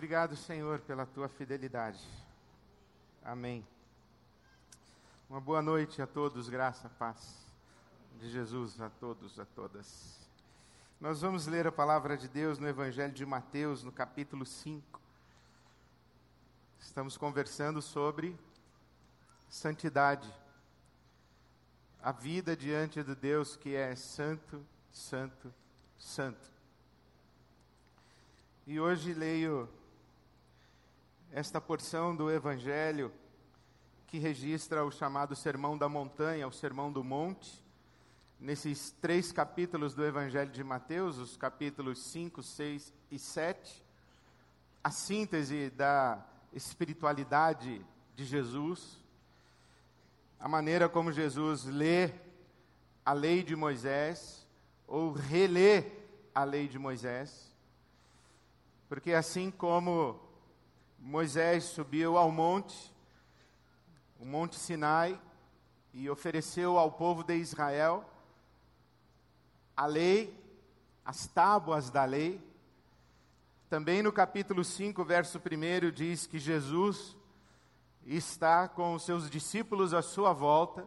Obrigado, Senhor, pela tua fidelidade. Amém. Uma boa noite a todos, graça, paz de Jesus a todos, a todas. Nós vamos ler a palavra de Deus no Evangelho de Mateus, no capítulo 5. Estamos conversando sobre santidade. A vida diante de Deus que é santo, santo, santo. E hoje leio esta porção do Evangelho que registra o chamado Sermão da Montanha, o Sermão do Monte, nesses três capítulos do Evangelho de Mateus, os capítulos 5, 6 e 7, a síntese da espiritualidade de Jesus, a maneira como Jesus lê a lei de Moisés, ou relê a lei de Moisés, porque assim como Moisés subiu ao monte, o Monte Sinai, e ofereceu ao povo de Israel a lei, as tábuas da lei. Também no capítulo 5, verso 1, diz que Jesus está com os seus discípulos à sua volta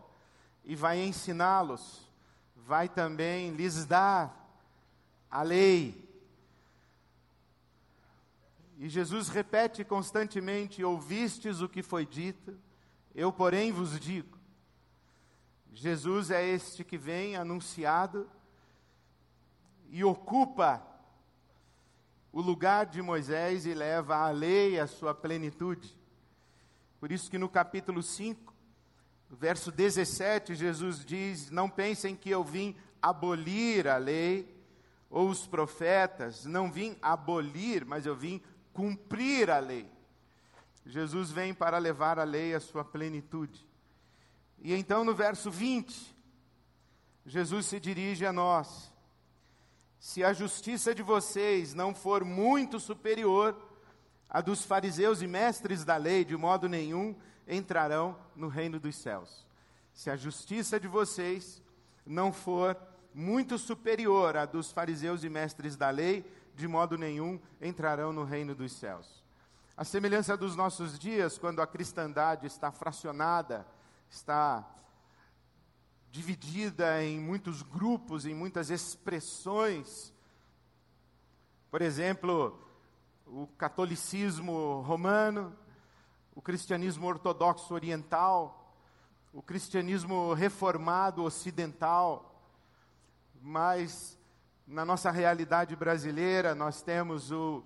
e vai ensiná-los, vai também lhes dar a lei, e Jesus repete constantemente: Ouvistes o que foi dito, eu, porém, vos digo. Jesus é este que vem anunciado e ocupa o lugar de Moisés e leva a lei à sua plenitude. Por isso que no capítulo 5, verso 17, Jesus diz: Não pensem que eu vim abolir a lei ou os profetas, não vim abolir, mas eu vim cumprir a lei. Jesus vem para levar a lei à sua plenitude. E então no verso 20, Jesus se dirige a nós: Se a justiça de vocês não for muito superior à dos fariseus e mestres da lei, de modo nenhum entrarão no reino dos céus. Se a justiça de vocês não for muito superior à dos fariseus e mestres da lei, de modo nenhum entrarão no reino dos céus. A semelhança dos nossos dias, quando a cristandade está fracionada, está dividida em muitos grupos, em muitas expressões. Por exemplo, o catolicismo romano, o cristianismo ortodoxo oriental, o cristianismo reformado ocidental, mas na nossa realidade brasileira, nós temos o,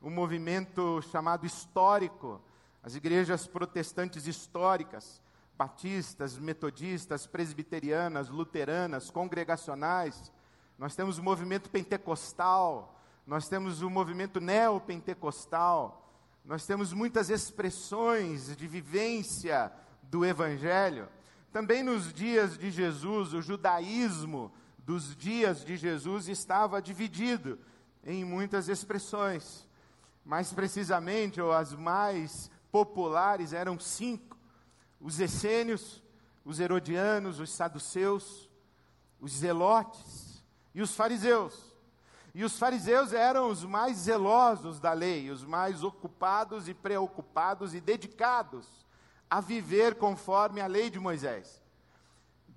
o movimento chamado histórico, as igrejas protestantes históricas, batistas, metodistas, presbiterianas, luteranas, congregacionais. Nós temos o movimento pentecostal, nós temos o movimento neopentecostal, nós temos muitas expressões de vivência do Evangelho. Também nos dias de Jesus, o judaísmo dos dias de Jesus estava dividido em muitas expressões. Mais precisamente, ou as mais populares eram cinco: os essênios, os herodianos, os saduceus, os zelotes e os fariseus. E os fariseus eram os mais zelosos da lei, os mais ocupados e preocupados e dedicados a viver conforme a lei de Moisés.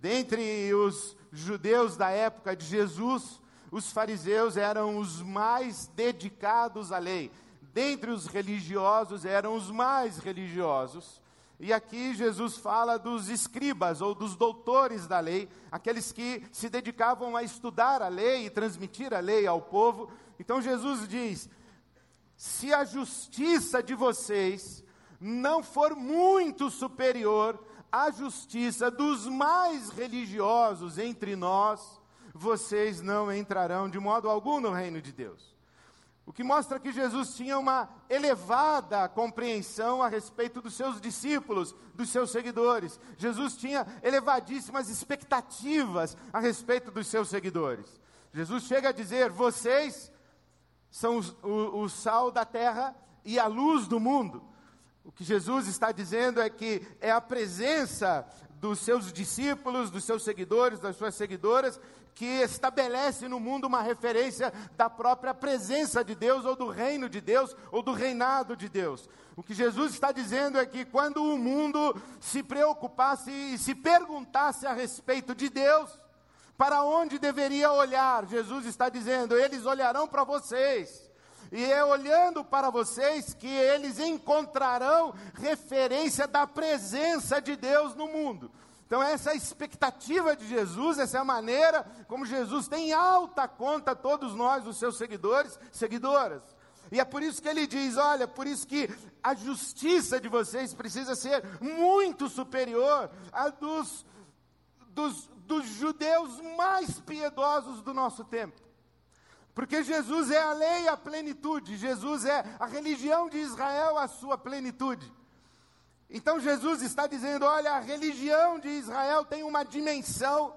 Dentre os judeus da época de Jesus, os fariseus eram os mais dedicados à lei. Dentre os religiosos, eram os mais religiosos. E aqui Jesus fala dos escribas ou dos doutores da lei, aqueles que se dedicavam a estudar a lei e transmitir a lei ao povo. Então Jesus diz: se a justiça de vocês não for muito superior a justiça dos mais religiosos entre nós, vocês não entrarão de modo algum no reino de Deus. O que mostra que Jesus tinha uma elevada compreensão a respeito dos seus discípulos, dos seus seguidores. Jesus tinha elevadíssimas expectativas a respeito dos seus seguidores. Jesus chega a dizer: vocês são o, o, sal da terra e a luz do mundo. O que Jesus está dizendo é que é a presença dos seus discípulos, dos seus seguidores, das suas seguidoras, que estabelece no mundo uma referência da própria presença de Deus, ou do reino de Deus, ou do reinado de Deus. O que Jesus está dizendo é que quando o mundo se preocupasse e se perguntasse a respeito de Deus, para onde deveria olhar? Jesus está dizendo: eles olharão para vocês. E é olhando para vocês que eles encontrarão referência da presença de Deus no mundo. Então, essa é a expectativa de Jesus, essa é a maneira como Jesus tem em alta conta todos nós, os seus seguidores, seguidoras. E é por isso que ele diz: olha, por isso que a justiça de vocês precisa ser muito superior à dos, dos, dos judeus mais piedosos do nosso tempo. Porque Jesus é a lei, a plenitude, Jesus é a religião de Israel, a sua plenitude. Então Jesus está dizendo: olha, a religião de Israel tem uma dimensão,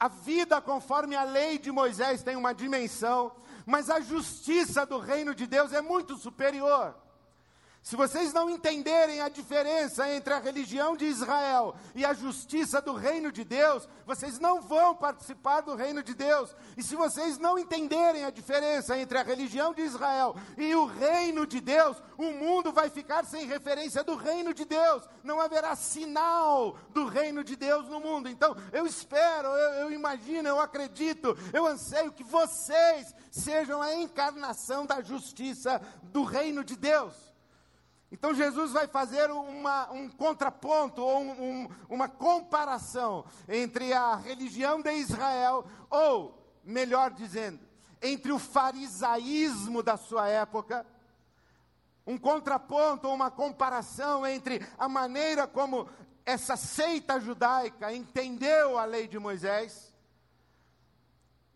a vida conforme a lei de Moisés tem uma dimensão, mas a justiça do reino de Deus é muito superior. Se vocês não entenderem a diferença entre a religião de Israel e a justiça do reino de Deus, vocês não vão participar do reino de Deus. E se vocês não entenderem a diferença entre a religião de Israel e o reino de Deus, o mundo vai ficar sem referência do reino de Deus. Não haverá sinal do reino de Deus no mundo. Então, eu espero, eu, eu imagino, eu acredito, eu anseio que vocês sejam a encarnação da justiça do reino de Deus. Então Jesus vai fazer uma, um contraponto ou um, um, uma comparação entre a religião de Israel, ou, melhor dizendo, entre o farisaísmo da sua época, um contraponto ou uma comparação entre a maneira como essa seita judaica entendeu a lei de Moisés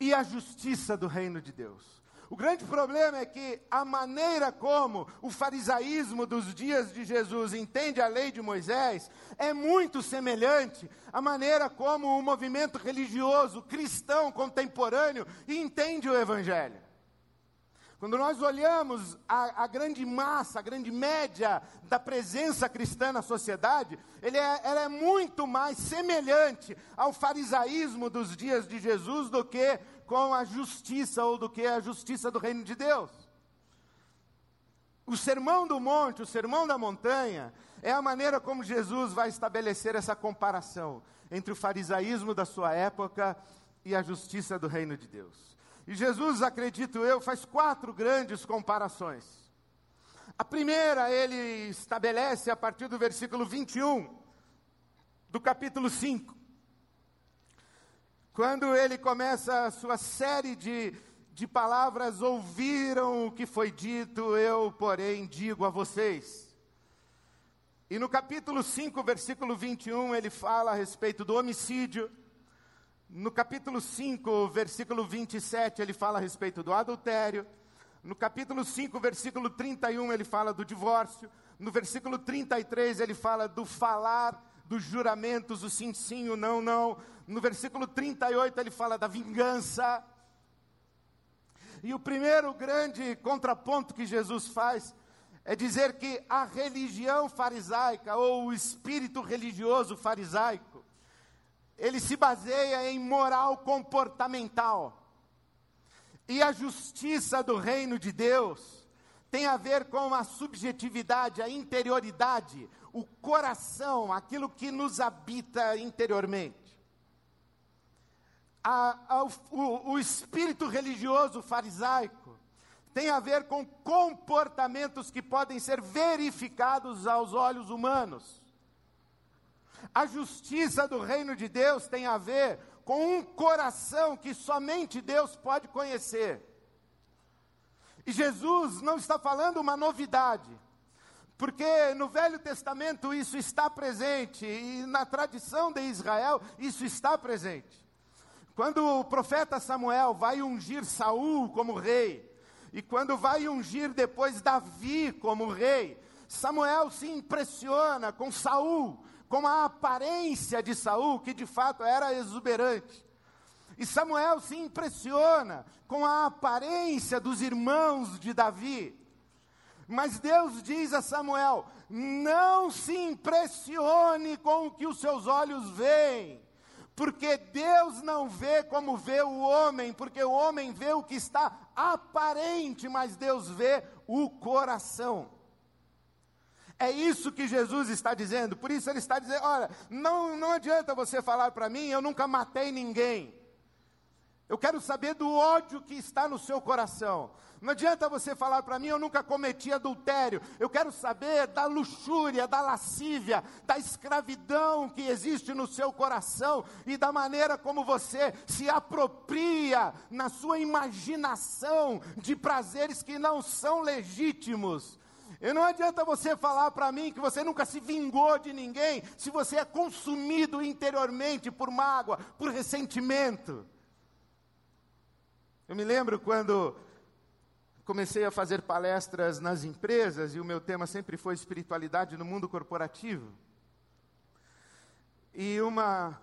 e a justiça do reino de Deus. O grande problema é que a maneira como o farisaísmo dos dias de Jesus entende a lei de Moisés é muito semelhante à maneira como o movimento religioso cristão contemporâneo entende o Evangelho. Quando nós olhamos a, a, grande massa, a grande média da presença cristã na sociedade, ele é, ela é muito mais semelhante ao farisaísmo dos dias de Jesus do que com a justiça ou do que a justiça do reino de Deus. O sermão do monte, o sermão da montanha, é a maneira como Jesus vai estabelecer essa comparação entre o farisaísmo da sua época e a justiça do reino de Deus. E Jesus, acredito eu, faz quatro grandes comparações. A primeira ele estabelece a partir do versículo 21 do capítulo 5. Quando ele começa a sua série de, de palavras, ouviram o que foi dito, eu, porém, digo a vocês. E no capítulo 5, versículo 21, ele fala a respeito do homicídio. No capítulo 5, versículo 27, ele fala a respeito do adultério. No capítulo 5, versículo 31, ele fala do divórcio. No versículo 33, ele fala do falar dos juramentos, o sim, sim, o não, não. No versículo 38 ele fala da vingança. E o primeiro grande contraponto que Jesus faz é dizer que a religião farisaica, ou o espírito religioso farisaico, ele se baseia em moral comportamental. E a justiça do reino de Deus tem a ver com a subjetividade, a interioridade, o coração, aquilo que nos habita interiormente. A, a, o, o espírito religioso farisaico tem a ver com comportamentos que podem ser verificados aos olhos humanos. A justiça do reino de Deus tem a ver com um coração que somente Deus pode conhecer. E Jesus não está falando uma novidade. Porque no Velho Testamento isso está presente e na tradição de Israel isso está presente. Quando o profeta Samuel vai ungir Saul como rei, e quando vai ungir depois Davi como rei, Samuel se impressiona com Saul, com a aparência de Saul, que de fato era exuberante. E Samuel se impressiona com a aparência dos irmãos de Davi. Mas Deus diz a Samuel: não se impressione com o que os seus olhos veem, porque Deus não vê como vê o homem, porque o homem vê o que está aparente, mas Deus vê o coração. É isso que Jesus está dizendo, por isso ele está dizendo: olha, não, não adianta você falar para mim, eu nunca matei ninguém. Eu quero saber do ódio que está no seu coração. Não adianta você falar para mim, eu nunca cometi adultério. Eu quero saber da luxúria, da lascívia, da escravidão que existe no seu coração e da maneira como você se apropria na sua imaginação de prazeres que não são legítimos. E não adianta você falar para mim que você nunca se vingou de ninguém, se você é consumido interiormente por mágoa, por ressentimento. Eu me lembro quando comecei a fazer palestras nas empresas e o meu tema sempre foi espiritualidade no mundo corporativo. E uma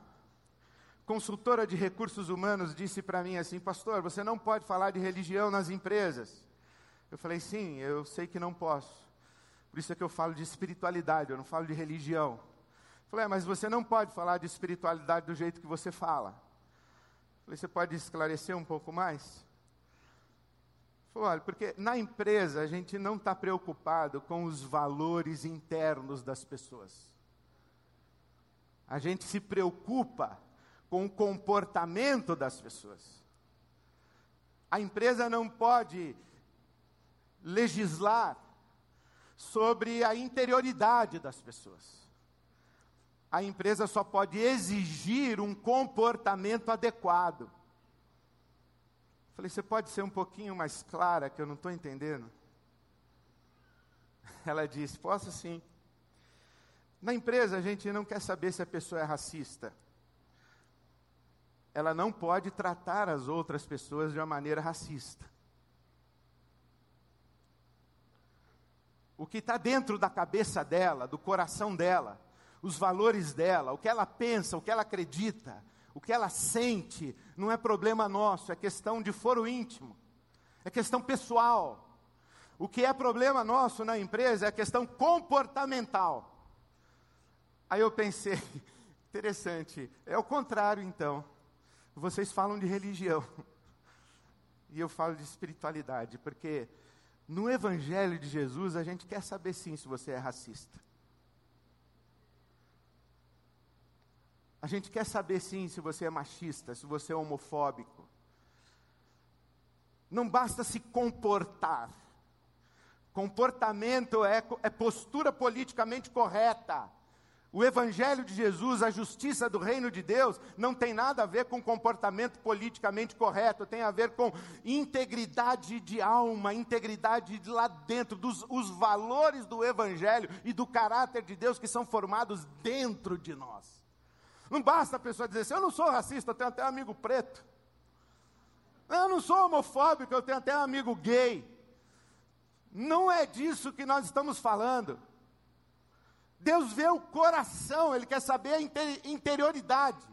consultora de recursos humanos disse para mim assim: Pastor, você não pode falar de religião nas empresas. Eu falei: Sim, eu sei que não posso. Por isso é que eu falo de espiritualidade, eu não falo de religião. Falei: é, Mas você não pode falar de espiritualidade do jeito que você fala. Falei, você pode esclarecer um pouco mais? Falei, olha, porque na empresa a gente não está preocupado com os valores internos das pessoas. A gente se preocupa com o comportamento das pessoas. A empresa não pode legislar sobre a interioridade das pessoas a empresa só pode exigir um comportamento adequado. Falei, você pode ser um pouquinho mais clara, que eu não estou entendendo? Ela disse: Posso sim. Na empresa, a gente não quer saber se a pessoa é racista. Ela não pode tratar as outras pessoas de uma maneira racista. O que está dentro da cabeça dela, do coração dela, os valores dela, o que ela pensa, o que ela acredita, o que ela sente, não é problema nosso, é questão de foro íntimo, é questão pessoal. O que é problema nosso na empresa é questão comportamental. Aí eu pensei, interessante, é o contrário então. Vocês falam de religião, e eu falo de espiritualidade, porque no Evangelho de Jesus a gente quer saber sim se você é racista. A gente quer saber sim se você é machista, se você é homofóbico. Não basta se comportar. Comportamento é, é postura politicamente correta. O Evangelho de Jesus, a justiça do reino de Deus, não tem nada a ver com comportamento politicamente correto, tem a ver com integridade de alma, integridade de lá dentro, dos os valores do Evangelho e do caráter de Deus que são formados dentro de nós. Não basta a pessoa dizer assim: eu não sou racista, eu tenho até um amigo preto. Eu não sou homofóbico, eu tenho até um amigo gay. Não é disso que nós estamos falando. Deus vê o coração, Ele quer saber a interioridade.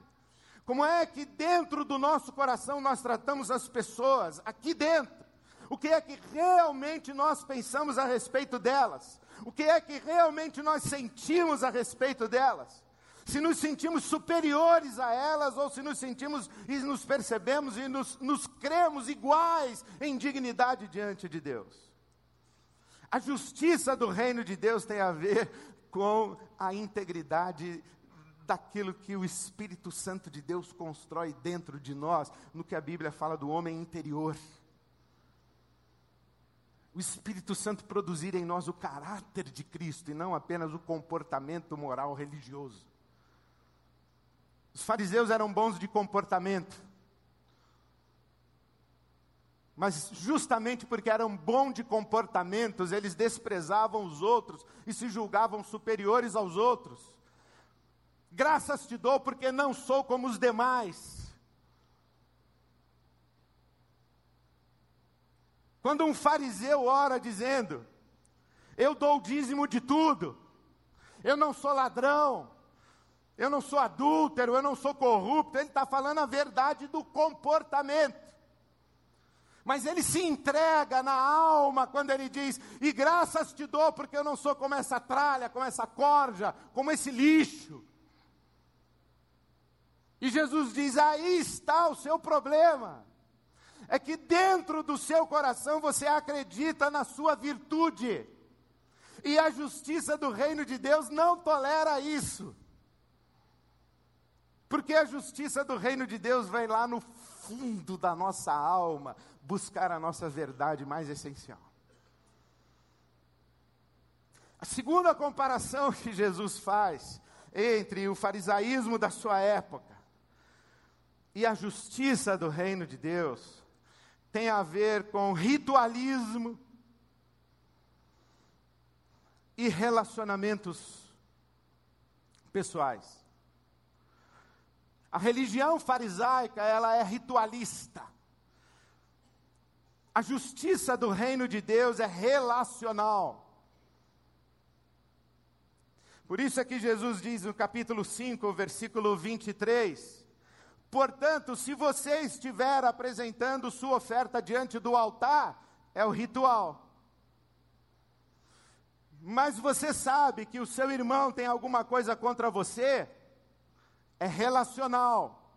Como é que dentro do nosso coração nós tratamos as pessoas, aqui dentro? O que é que realmente nós pensamos a respeito delas? O que é que realmente nós sentimos a respeito delas? Se nos sentimos superiores a elas ou se nos sentimos e nos percebemos e nos, nos cremos iguais em dignidade diante de Deus. A justiça do reino de Deus tem a ver com a integridade daquilo que o Espírito Santo de Deus constrói dentro de nós, no que a Bíblia fala do homem interior. O Espírito Santo produzir em nós o caráter de Cristo e não apenas o comportamento moral religioso. Os fariseus eram bons de comportamento. Mas justamente porque eram bons de comportamentos, eles desprezavam os outros e se julgavam superiores aos outros. Graças te dou porque não sou como os demais. Quando um fariseu ora dizendo: Eu dou o dízimo de tudo, eu não sou ladrão, eu não sou adúltero, eu não sou corrupto, ele está falando a verdade do comportamento. Mas ele se entrega na alma quando ele diz: E graças te dou, porque eu não sou como essa tralha, como essa corja, como esse lixo. E Jesus diz: Aí está o seu problema. É que dentro do seu coração você acredita na sua virtude. E a justiça do reino de Deus não tolera isso. Porque a justiça do reino de Deus vem lá no fundo da nossa alma buscar a nossa verdade mais essencial. A segunda comparação que Jesus faz entre o farisaísmo da sua época e a justiça do reino de Deus tem a ver com ritualismo e relacionamentos pessoais. A religião farisaica, ela é ritualista. A justiça do reino de Deus é relacional. Por isso é que Jesus diz no capítulo 5, versículo 23: Portanto, se você estiver apresentando sua oferta diante do altar, é o ritual. Mas você sabe que o seu irmão tem alguma coisa contra você, é relacional.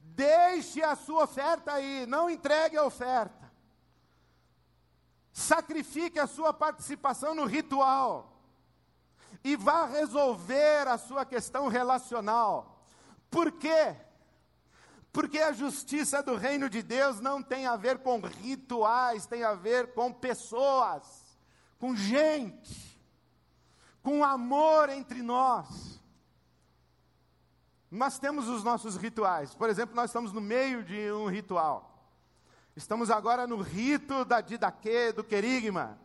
Deixe a sua oferta aí, não entregue a oferta. Sacrifique a sua participação no ritual. E vá resolver a sua questão relacional. Por quê? Porque a justiça do reino de Deus não tem a ver com rituais, tem a ver com pessoas, com gente, com amor entre nós. Nós temos os nossos rituais. Por exemplo, nós estamos no meio de um ritual. Estamos agora no rito da didaquê, do querigma,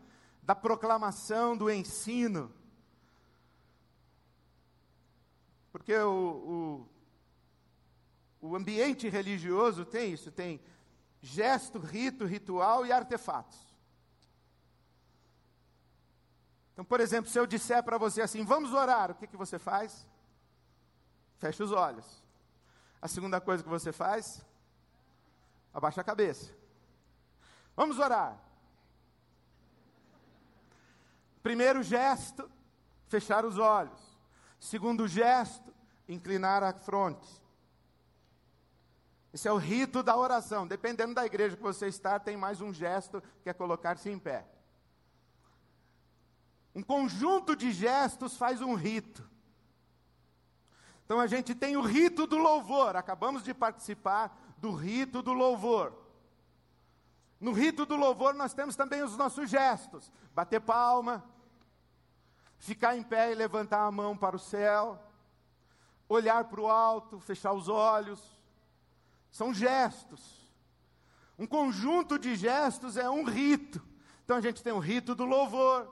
da proclamação, do ensino. Porque o, o, o ambiente religioso tem isso, tem gesto, rito, ritual e artefatos. Então, por exemplo, se eu disser para você assim, vamos orar, o que, que você faz? Fecha os olhos. A segunda coisa que você faz, abaixa a cabeça. Vamos orar. Primeiro gesto, fechar os olhos. Segundo gesto, inclinar a fronte. Esse é o rito da oração. Dependendo da igreja que você está, tem mais um gesto que é colocar-se em pé. Um conjunto de gestos faz um rito. Então a gente tem o rito do louvor, acabamos de participar do rito do louvor. No rito do louvor nós temos também os nossos gestos: bater palma, ficar em pé e levantar a mão para o céu, olhar para o alto, fechar os olhos. São gestos. Um conjunto de gestos é um rito. Então a gente tem o rito do louvor,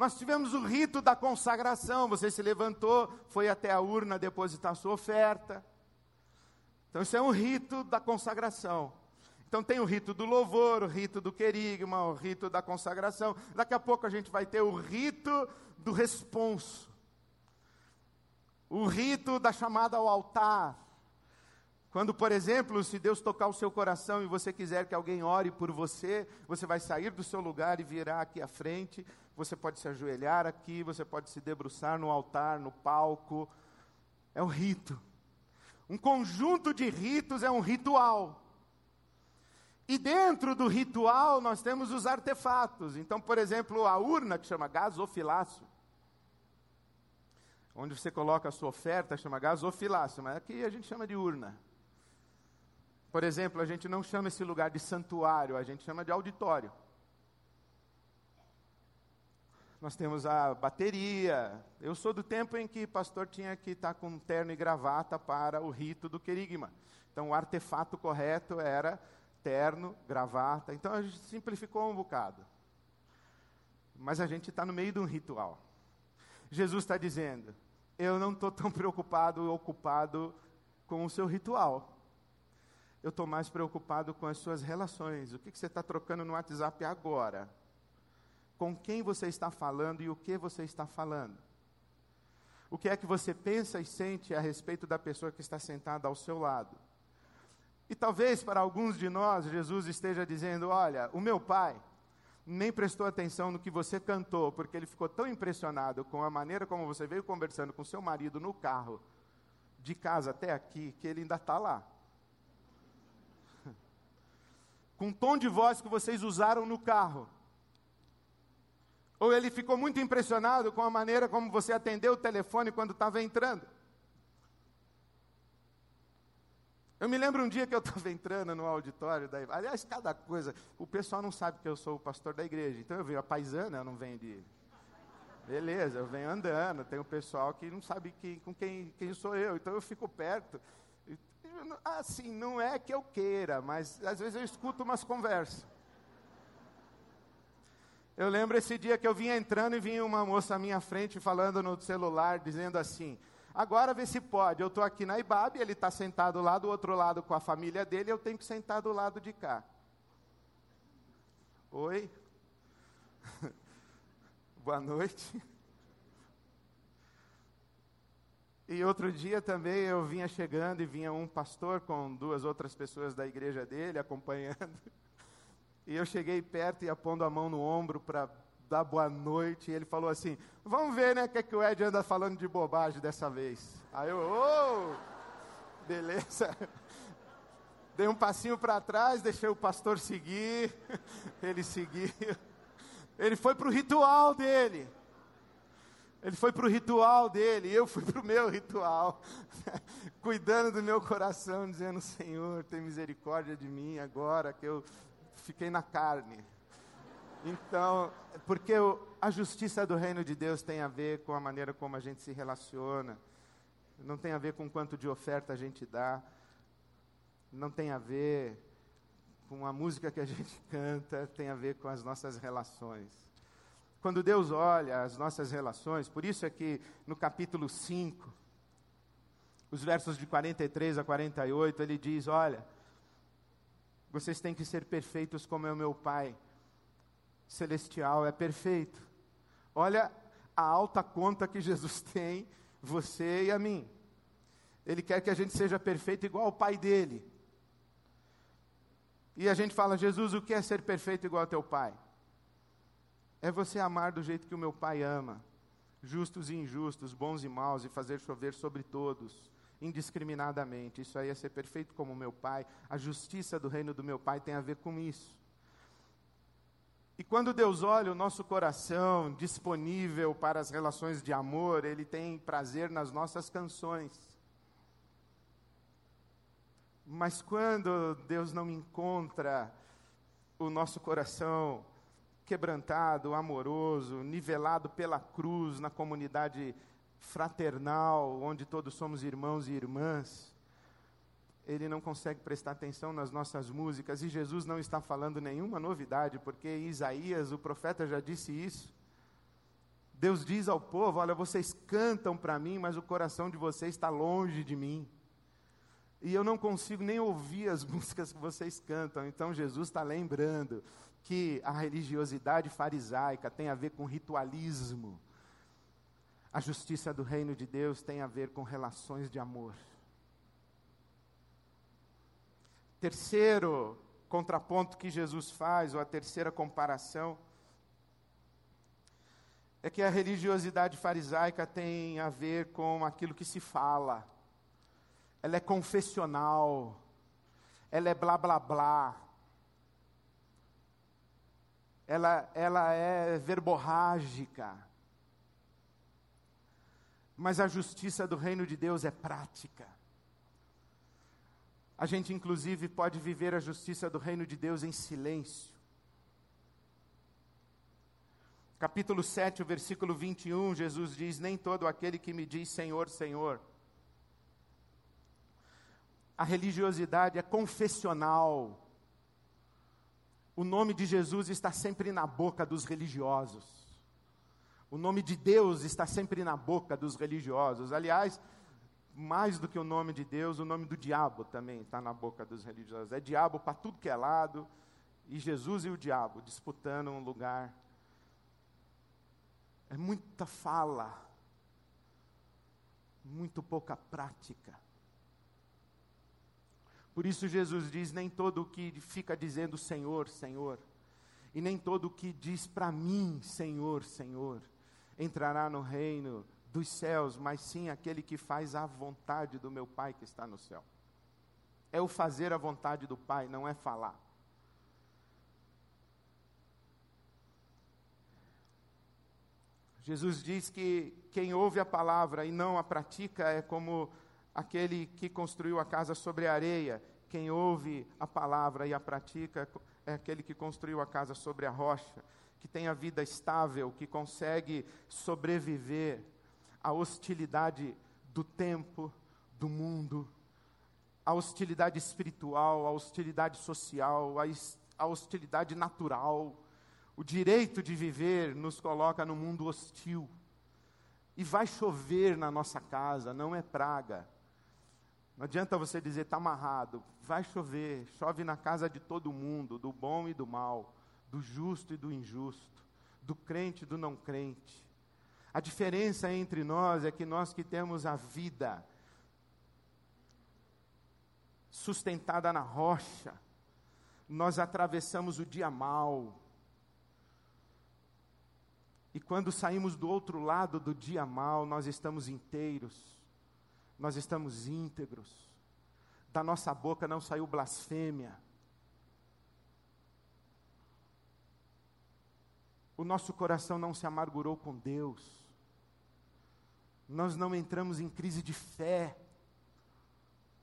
nós tivemos o rito da consagração. Você se levantou, foi até a urna depositar sua oferta. Então, isso é um rito da consagração. Então, tem o rito do louvor, o rito do querigma, o rito da consagração. Daqui a pouco a gente vai ter o rito do responso. O rito da chamada ao altar. Quando, por exemplo, se Deus tocar o seu coração e você quiser que alguém ore por você, você vai sair do seu lugar e virá aqui à frente você pode se ajoelhar aqui, você pode se debruçar no altar, no palco. É um rito. Um conjunto de ritos é um ritual. E dentro do ritual nós temos os artefatos. Então, por exemplo, a urna que chama gasofilácio. Onde você coloca a sua oferta chama gasofilácio, mas aqui a gente chama de urna. Por exemplo, a gente não chama esse lugar de santuário, a gente chama de auditório. Nós temos a bateria. Eu sou do tempo em que pastor tinha que estar com terno e gravata para o rito do querigma. Então, o artefato correto era terno, gravata. Então, a gente simplificou um bocado. Mas a gente está no meio de um ritual. Jesus está dizendo: Eu não estou tão preocupado ou ocupado com o seu ritual. Eu estou mais preocupado com as suas relações. O que, que você está trocando no WhatsApp agora? Com quem você está falando e o que você está falando. O que é que você pensa e sente a respeito da pessoa que está sentada ao seu lado? E talvez para alguns de nós Jesus esteja dizendo: Olha, o meu pai nem prestou atenção no que você cantou, porque ele ficou tão impressionado com a maneira como você veio conversando com seu marido no carro, de casa até aqui, que ele ainda está lá. com o tom de voz que vocês usaram no carro. Ou ele ficou muito impressionado com a maneira como você atendeu o telefone quando estava entrando. Eu me lembro um dia que eu estava entrando no auditório, da, aliás, cada coisa, o pessoal não sabe que eu sou o pastor da igreja, então eu venho a paisana, eu não venho de. Beleza, eu venho andando, tem o pessoal que não sabe que, com quem, quem sou eu, então eu fico perto. Assim, não é que eu queira, mas às vezes eu escuto umas conversas. Eu lembro esse dia que eu vinha entrando e vinha uma moça à minha frente falando no celular, dizendo assim: Agora vê se pode. Eu estou aqui na Ibabe, ele está sentado lá do outro lado com a família dele, eu tenho que sentar do lado de cá. Oi? Boa noite. E outro dia também eu vinha chegando e vinha um pastor com duas outras pessoas da igreja dele acompanhando. E eu cheguei perto e apondo a mão no ombro para dar boa noite. E ele falou assim: Vamos ver, né, o que, é que o Ed anda falando de bobagem dessa vez. Aí eu, ô, oh, beleza. Dei um passinho para trás, deixei o pastor seguir. Ele seguiu. Ele foi para o ritual dele. Ele foi para o ritual dele, eu fui para o meu ritual, cuidando do meu coração, dizendo: Senhor, tem misericórdia de mim agora que eu fiquei na carne. Então, porque a justiça do reino de Deus tem a ver com a maneira como a gente se relaciona, não tem a ver com quanto de oferta a gente dá, não tem a ver com a música que a gente canta, tem a ver com as nossas relações. Quando Deus olha as nossas relações, por isso é que no capítulo 5, os versos de 43 a 48, ele diz: Olha, vocês têm que ser perfeitos como é o meu Pai celestial é perfeito. Olha a alta conta que Jesus tem, você e a mim. Ele quer que a gente seja perfeito igual ao Pai dele. E a gente fala, Jesus, o que é ser perfeito igual ao teu Pai? É você amar do jeito que o meu Pai ama, justos e injustos, bons e maus, e fazer chover sobre todos indiscriminadamente. Isso aí é ser perfeito como meu Pai. A justiça do reino do meu Pai tem a ver com isso. E quando Deus olha o nosso coração disponível para as relações de amor, Ele tem prazer nas nossas canções. Mas quando Deus não encontra o nosso coração quebrantado, amoroso, nivelado pela cruz na comunidade fraternal, onde todos somos irmãos e irmãs, ele não consegue prestar atenção nas nossas músicas, e Jesus não está falando nenhuma novidade, porque Isaías, o profeta, já disse isso. Deus diz ao povo: Olha, vocês cantam para mim, mas o coração de vocês está longe de mim. E eu não consigo nem ouvir as músicas que vocês cantam. Então Jesus está lembrando que a religiosidade farisaica tem a ver com ritualismo a justiça do reino de Deus tem a ver com relações de amor. Terceiro contraponto que Jesus faz, ou a terceira comparação, é que a religiosidade farisaica tem a ver com aquilo que se fala. Ela é confessional. Ela é blá blá blá. Ela, ela é verborrágica mas a justiça do reino de Deus é prática. A gente, inclusive, pode viver a justiça do reino de Deus em silêncio. Capítulo 7, o versículo 21, Jesus diz: Nem todo aquele que me diz Senhor, Senhor. A religiosidade é confessional. O nome de Jesus está sempre na boca dos religiosos. O nome de Deus está sempre na boca dos religiosos. Aliás, mais do que o nome de Deus, o nome do diabo também está na boca dos religiosos. É diabo para tudo que é lado, e Jesus e o diabo disputando um lugar. É muita fala, muito pouca prática. Por isso Jesus diz: nem todo o que fica dizendo Senhor, Senhor, e nem todo o que diz para mim, Senhor, Senhor, entrará no reino dos céus, mas sim aquele que faz a vontade do meu Pai que está no céu. É o fazer a vontade do Pai, não é falar. Jesus diz que quem ouve a palavra e não a pratica é como aquele que construiu a casa sobre a areia. Quem ouve a palavra e a pratica é aquele que construiu a casa sobre a rocha, que tem a vida estável, que consegue sobreviver à hostilidade do tempo, do mundo, à hostilidade espiritual, à hostilidade social, à hostilidade natural. O direito de viver nos coloca no mundo hostil. E vai chover na nossa casa, não é praga. Não adianta você dizer está amarrado. Vai chover, chove na casa de todo mundo, do bom e do mal, do justo e do injusto, do crente e do não crente. A diferença entre nós é que nós que temos a vida sustentada na rocha, nós atravessamos o dia mal. E quando saímos do outro lado do dia mal, nós estamos inteiros, nós estamos íntegros. Da nossa boca não saiu blasfêmia. O nosso coração não se amargurou com Deus. Nós não entramos em crise de fé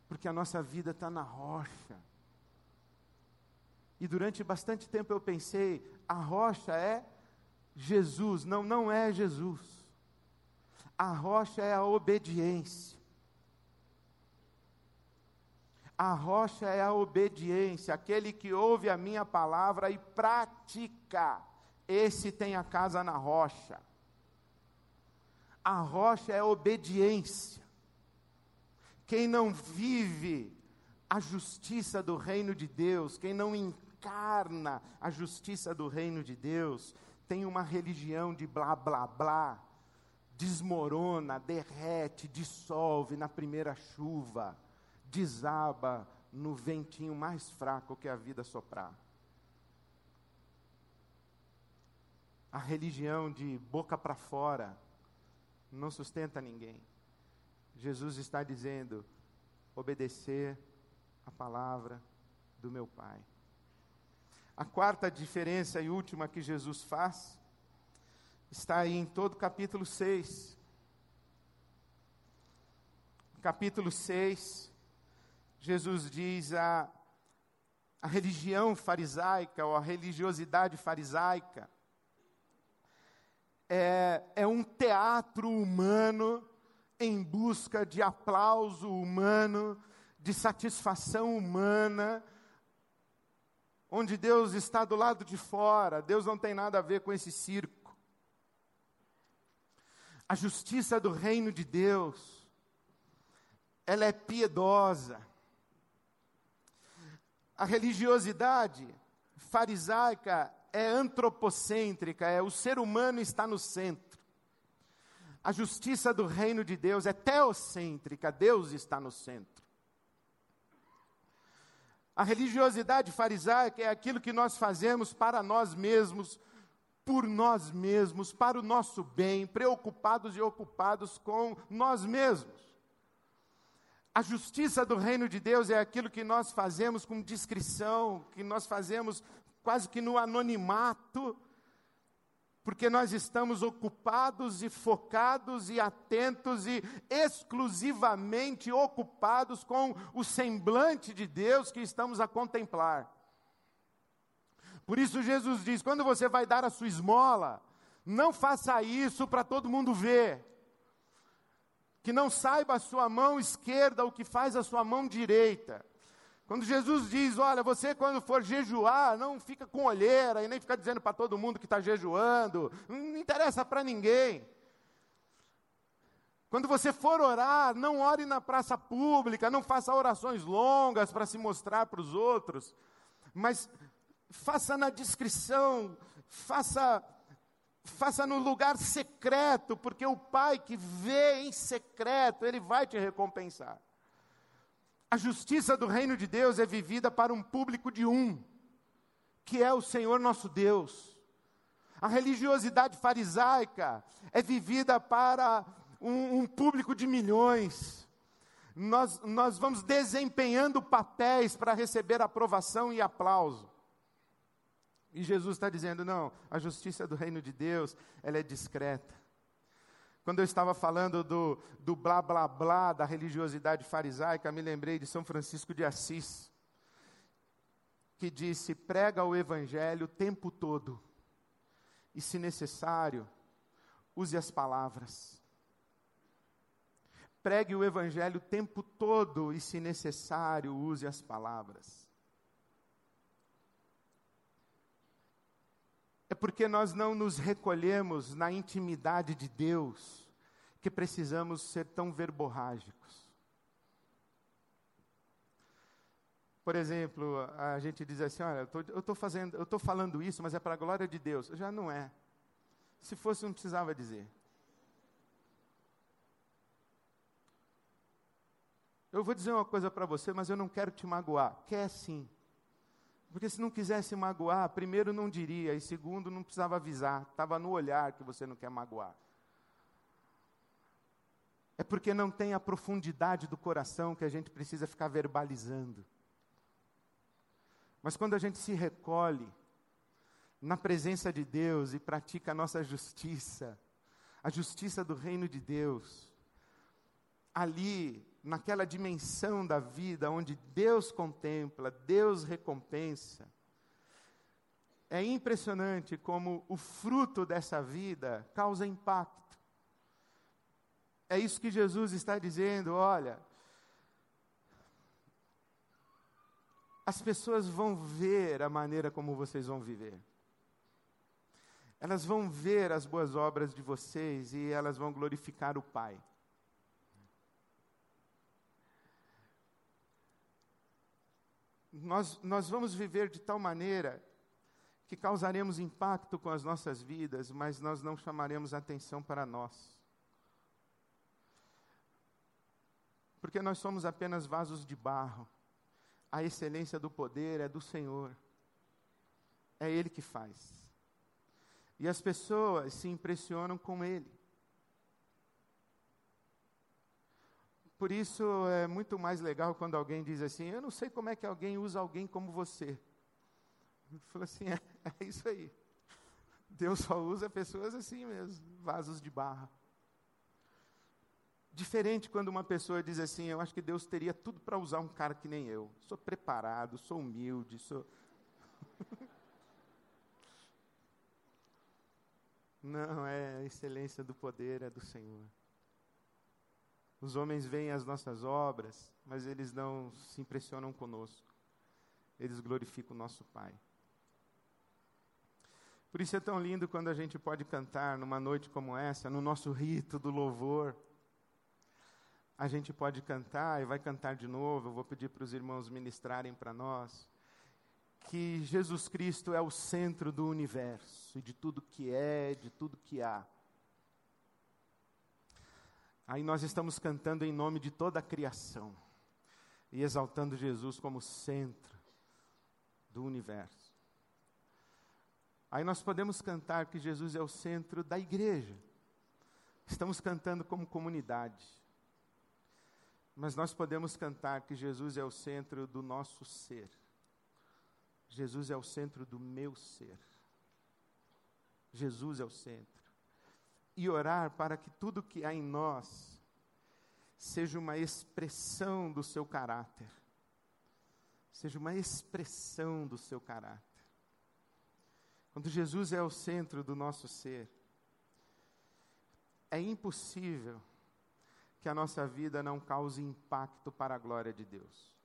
porque a nossa vida está na rocha. E durante bastante tempo eu pensei, a rocha é Jesus. Não, não é Jesus. A rocha é a obediência. A rocha é a obediência, aquele que ouve a minha palavra e pratica, esse tem a casa na rocha. A rocha é a obediência. Quem não vive a justiça do reino de Deus, quem não encarna a justiça do reino de Deus, tem uma religião de blá blá blá, desmorona, derrete, dissolve na primeira chuva, desaba no ventinho mais fraco que a vida soprar. A religião de boca para fora não sustenta ninguém. Jesus está dizendo: obedecer a palavra do meu Pai. A quarta diferença e última que Jesus faz está aí em todo o capítulo 6. Capítulo 6, Jesus diz a, a religião farisaica ou a religiosidade farisaica é, é um teatro humano em busca de aplauso humano, de satisfação humana, onde Deus está do lado de fora, Deus não tem nada a ver com esse circo. A justiça do reino de Deus, ela é piedosa. A religiosidade farisaica é antropocêntrica, é o ser humano está no centro. A justiça do reino de Deus é teocêntrica, Deus está no centro. A religiosidade farisaica é aquilo que nós fazemos para nós mesmos, por nós mesmos, para o nosso bem, preocupados e ocupados com nós mesmos. A justiça do reino de Deus é aquilo que nós fazemos com discrição, que nós fazemos quase que no anonimato, porque nós estamos ocupados e focados e atentos e exclusivamente ocupados com o semblante de Deus que estamos a contemplar. Por isso Jesus diz: quando você vai dar a sua esmola, não faça isso para todo mundo ver. Que não saiba a sua mão esquerda o que faz a sua mão direita. Quando Jesus diz, olha, você quando for jejuar, não fica com olheira e nem fica dizendo para todo mundo que está jejuando, não interessa para ninguém. Quando você for orar, não ore na praça pública, não faça orações longas para se mostrar para os outros, mas faça na discrição, faça faça no lugar secreto, porque o Pai que vê em secreto, ele vai te recompensar. A justiça do reino de Deus é vivida para um público de um, que é o Senhor nosso Deus. A religiosidade farisaica é vivida para um, um público de milhões. Nós, nós vamos desempenhando papéis para receber aprovação e aplauso. E Jesus está dizendo: não, a justiça do reino de Deus, ela é discreta. Quando eu estava falando do, do blá blá blá da religiosidade farisaica, me lembrei de São Francisco de Assis, que disse: prega o evangelho o tempo todo, e se necessário, use as palavras. Pregue o evangelho o tempo todo, e se necessário, use as palavras. É porque nós não nos recolhemos na intimidade de Deus que precisamos ser tão verborrágicos. Por exemplo, a gente diz assim: olha, eu estou fazendo, eu estou falando isso, mas é para a glória de Deus. Já não é. Se fosse, não precisava dizer. Eu vou dizer uma coisa para você, mas eu não quero te magoar. Quer sim. Porque se não quisesse magoar, primeiro não diria, e segundo não precisava avisar, estava no olhar que você não quer magoar. É porque não tem a profundidade do coração que a gente precisa ficar verbalizando. Mas quando a gente se recolhe na presença de Deus e pratica a nossa justiça, a justiça do reino de Deus, ali naquela dimensão da vida onde Deus contempla, Deus recompensa. É impressionante como o fruto dessa vida causa impacto. É isso que Jesus está dizendo, olha. As pessoas vão ver a maneira como vocês vão viver. Elas vão ver as boas obras de vocês e elas vão glorificar o Pai. Nós, nós vamos viver de tal maneira que causaremos impacto com as nossas vidas, mas nós não chamaremos atenção para nós. Porque nós somos apenas vasos de barro. A excelência do poder é do Senhor. É Ele que faz. E as pessoas se impressionam com Ele. Por isso é muito mais legal quando alguém diz assim: Eu não sei como é que alguém usa alguém como você. Eu falo assim: é, é isso aí. Deus só usa pessoas assim mesmo, vasos de barra. Diferente quando uma pessoa diz assim: Eu acho que Deus teria tudo para usar um cara que nem eu. Sou preparado, sou humilde, sou. Não, é a excelência do poder, é do Senhor. Os homens veem as nossas obras, mas eles não se impressionam conosco. Eles glorificam o nosso Pai. Por isso é tão lindo quando a gente pode cantar numa noite como essa, no nosso rito do louvor. A gente pode cantar e vai cantar de novo. Eu vou pedir para os irmãos ministrarem para nós que Jesus Cristo é o centro do universo, e de tudo que é, de tudo que há. Aí nós estamos cantando em nome de toda a criação e exaltando Jesus como centro do universo. Aí nós podemos cantar que Jesus é o centro da igreja. Estamos cantando como comunidade. Mas nós podemos cantar que Jesus é o centro do nosso ser. Jesus é o centro do meu ser. Jesus é o centro e orar para que tudo que há em nós seja uma expressão do seu caráter. Seja uma expressão do seu caráter. Quando Jesus é o centro do nosso ser, é impossível que a nossa vida não cause impacto para a glória de Deus.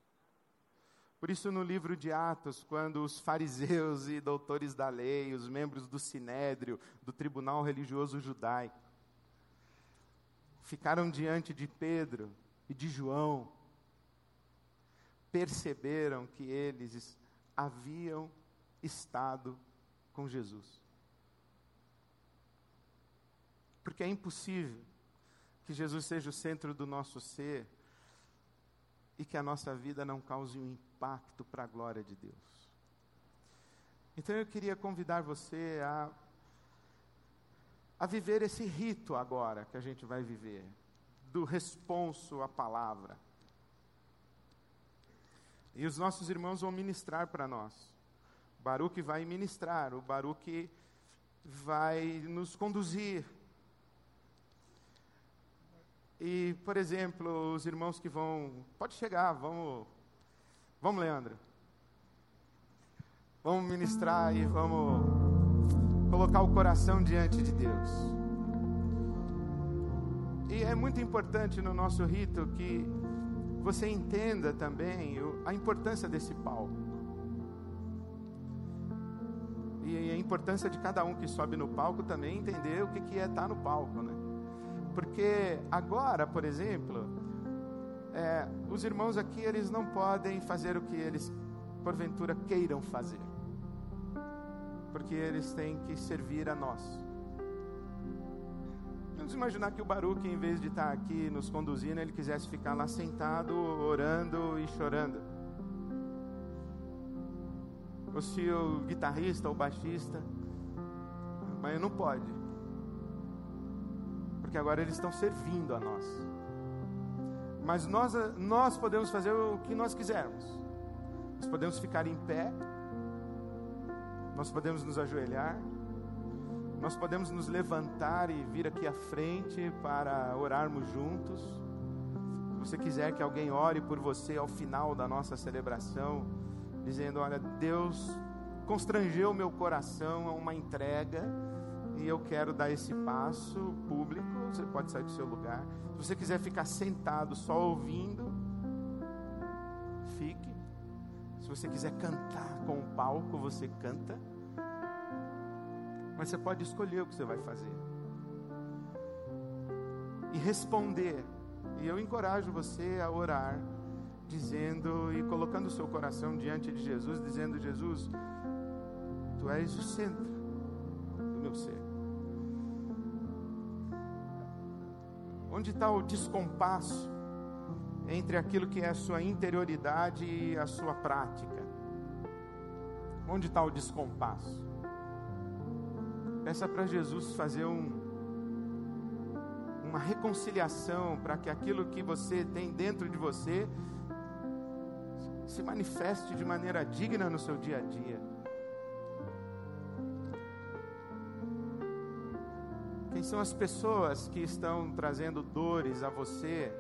Por isso, no livro de Atos, quando os fariseus e doutores da lei, os membros do sinédrio, do tribunal religioso judaico, ficaram diante de Pedro e de João, perceberam que eles haviam estado com Jesus. Porque é impossível que Jesus seja o centro do nosso ser e que a nossa vida não cause um impacto para a glória de Deus. Então eu queria convidar você a, a viver esse rito agora que a gente vai viver, do responso à palavra. E os nossos irmãos vão ministrar para nós. O Baruque vai ministrar, o Baruque vai nos conduzir. E, por exemplo, os irmãos que vão. Pode chegar, vamos. Vamos, Leandro. Vamos ministrar e vamos colocar o coração diante de Deus. E é muito importante no nosso rito que você entenda também a importância desse palco. E a importância de cada um que sobe no palco também entender o que, é estar no palco, né? Porque agora, por exemplo, é, os irmãos aqui eles não podem fazer o que eles porventura queiram fazer, porque eles têm que servir a nós. Vamos imaginar que o Baruque, em vez de estar aqui nos conduzindo, ele quisesse ficar lá sentado, orando e chorando. Ou se o guitarrista ou baixista, mas não pode, porque agora eles estão servindo a nós. Mas nós, nós podemos fazer o que nós quisermos. Nós podemos ficar em pé, nós podemos nos ajoelhar, nós podemos nos levantar e vir aqui à frente para orarmos juntos. Se você quiser que alguém ore por você ao final da nossa celebração, dizendo: Olha, Deus constrangeu meu coração a uma entrega e eu quero dar esse passo público. Você pode sair do seu lugar. Se você quiser ficar sentado só ouvindo, fique. Se você quiser cantar com o palco, você canta. Mas você pode escolher o que você vai fazer. E responder. E eu encorajo você a orar, dizendo e colocando o seu coração diante de Jesus, dizendo: Jesus, tu és o centro do meu ser. Onde está o descompasso entre aquilo que é a sua interioridade e a sua prática? Onde está o descompasso? Peça para Jesus fazer um, uma reconciliação para que aquilo que você tem dentro de você se manifeste de maneira digna no seu dia a dia. São as pessoas que estão trazendo dores a você?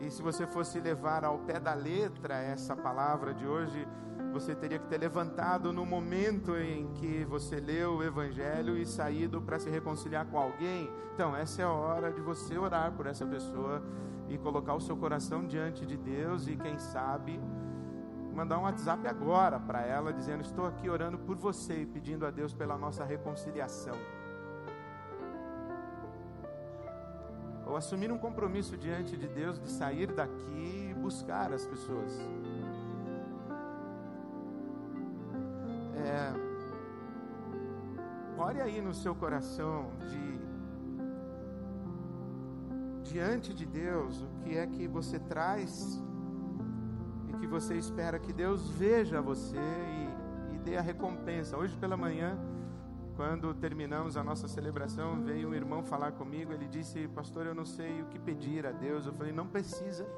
E se você fosse levar ao pé da letra essa palavra de hoje, você teria que ter levantado no momento em que você leu o Evangelho e saído para se reconciliar com alguém. Então, essa é a hora de você orar por essa pessoa e colocar o seu coração diante de Deus e, quem sabe, mandar um WhatsApp agora para ela, dizendo: Estou aqui orando por você e pedindo a Deus pela nossa reconciliação. Ou assumir um compromisso diante de Deus de sair daqui e buscar as pessoas. É, ore aí no seu coração de diante de Deus o que é que você traz e que você espera que Deus veja você e, e dê a recompensa. Hoje pela manhã, quando terminamos a nossa celebração, veio um irmão falar comigo. Ele disse: Pastor, eu não sei o que pedir a Deus. Eu falei: Não precisa.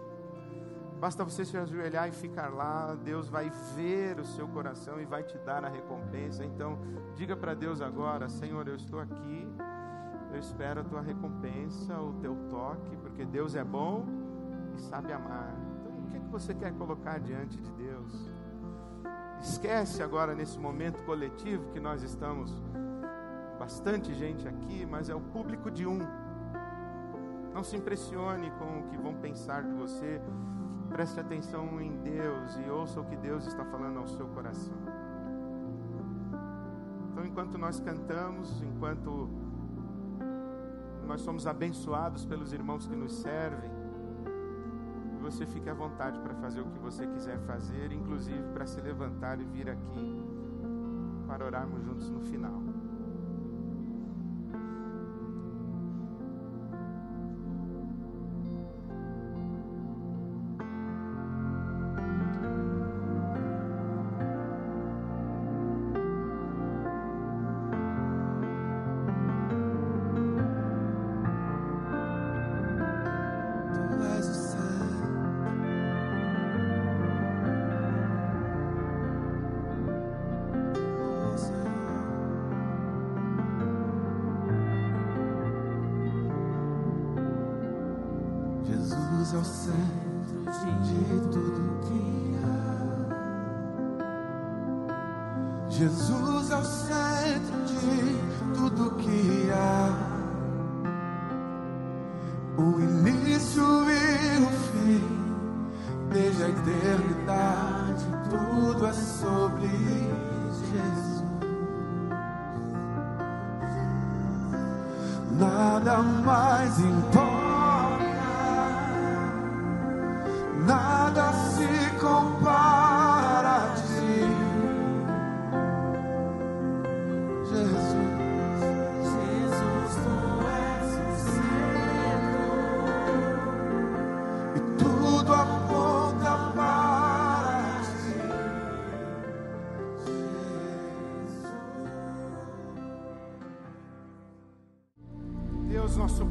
Basta você se ajoelhar e ficar lá, Deus vai ver o seu coração e vai te dar a recompensa. Então, diga para Deus agora: Senhor, eu estou aqui, eu espero a tua recompensa, o teu toque, porque Deus é bom e sabe amar. Então, o que, é que você quer colocar diante de Deus? Esquece agora nesse momento coletivo que nós estamos, bastante gente aqui, mas é o público de um. Não se impressione com o que vão pensar de você. Preste atenção em Deus e ouça o que Deus está falando ao seu coração. Então, enquanto nós cantamos, enquanto nós somos abençoados pelos irmãos que nos servem, você fique à vontade para fazer o que você quiser fazer, inclusive para se levantar e vir aqui para orarmos juntos no final.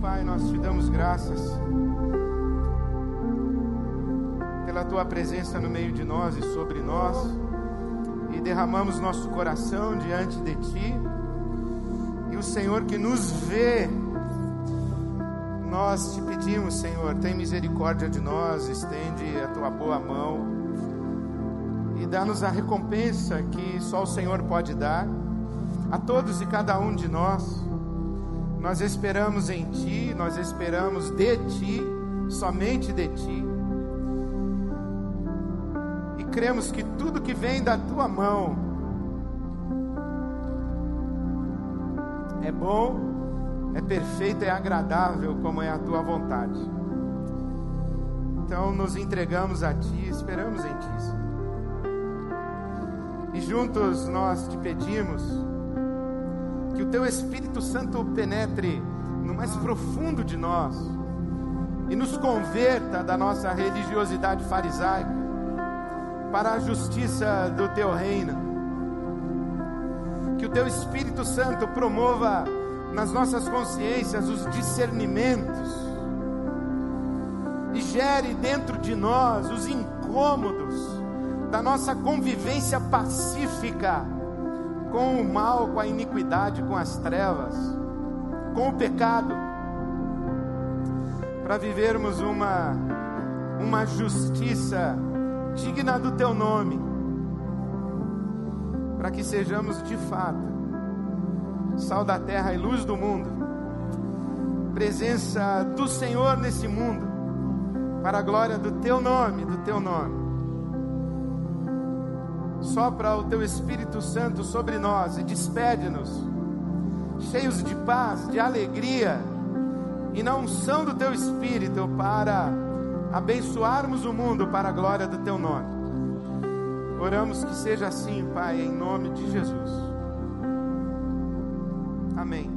Pai, nós te damos graças pela tua presença no meio de nós e sobre nós, e derramamos nosso coração diante de ti. E o Senhor que nos vê, nós te pedimos, Senhor, tem misericórdia de nós, estende a tua boa mão e dá-nos a recompensa que só o Senhor pode dar a todos e cada um de nós. Nós esperamos em Ti, nós esperamos de Ti, somente de Ti. E cremos que tudo que vem da Tua mão é bom, é perfeito, é agradável, como é a Tua vontade. Então nos entregamos a Ti, esperamos em Ti. E juntos nós te pedimos que o teu Espírito Santo penetre no mais profundo de nós e nos converta da nossa religiosidade farisaica para a justiça do teu reino. Que o teu Espírito Santo promova nas nossas consciências os discernimentos e gere dentro de nós os incômodos da nossa convivência pacífica com o mal, com a iniquidade, com as trevas, com o pecado, para vivermos uma, uma justiça digna do teu nome, para que sejamos de fato sal da terra e luz do mundo, presença do Senhor nesse mundo, para a glória do teu nome, do teu nome sopra o teu Espírito Santo sobre nós e despede-nos, cheios de paz, de alegria e na unção do teu Espírito para abençoarmos o mundo para a glória do teu nome. Oramos que seja assim, Pai, em nome de Jesus. Amém.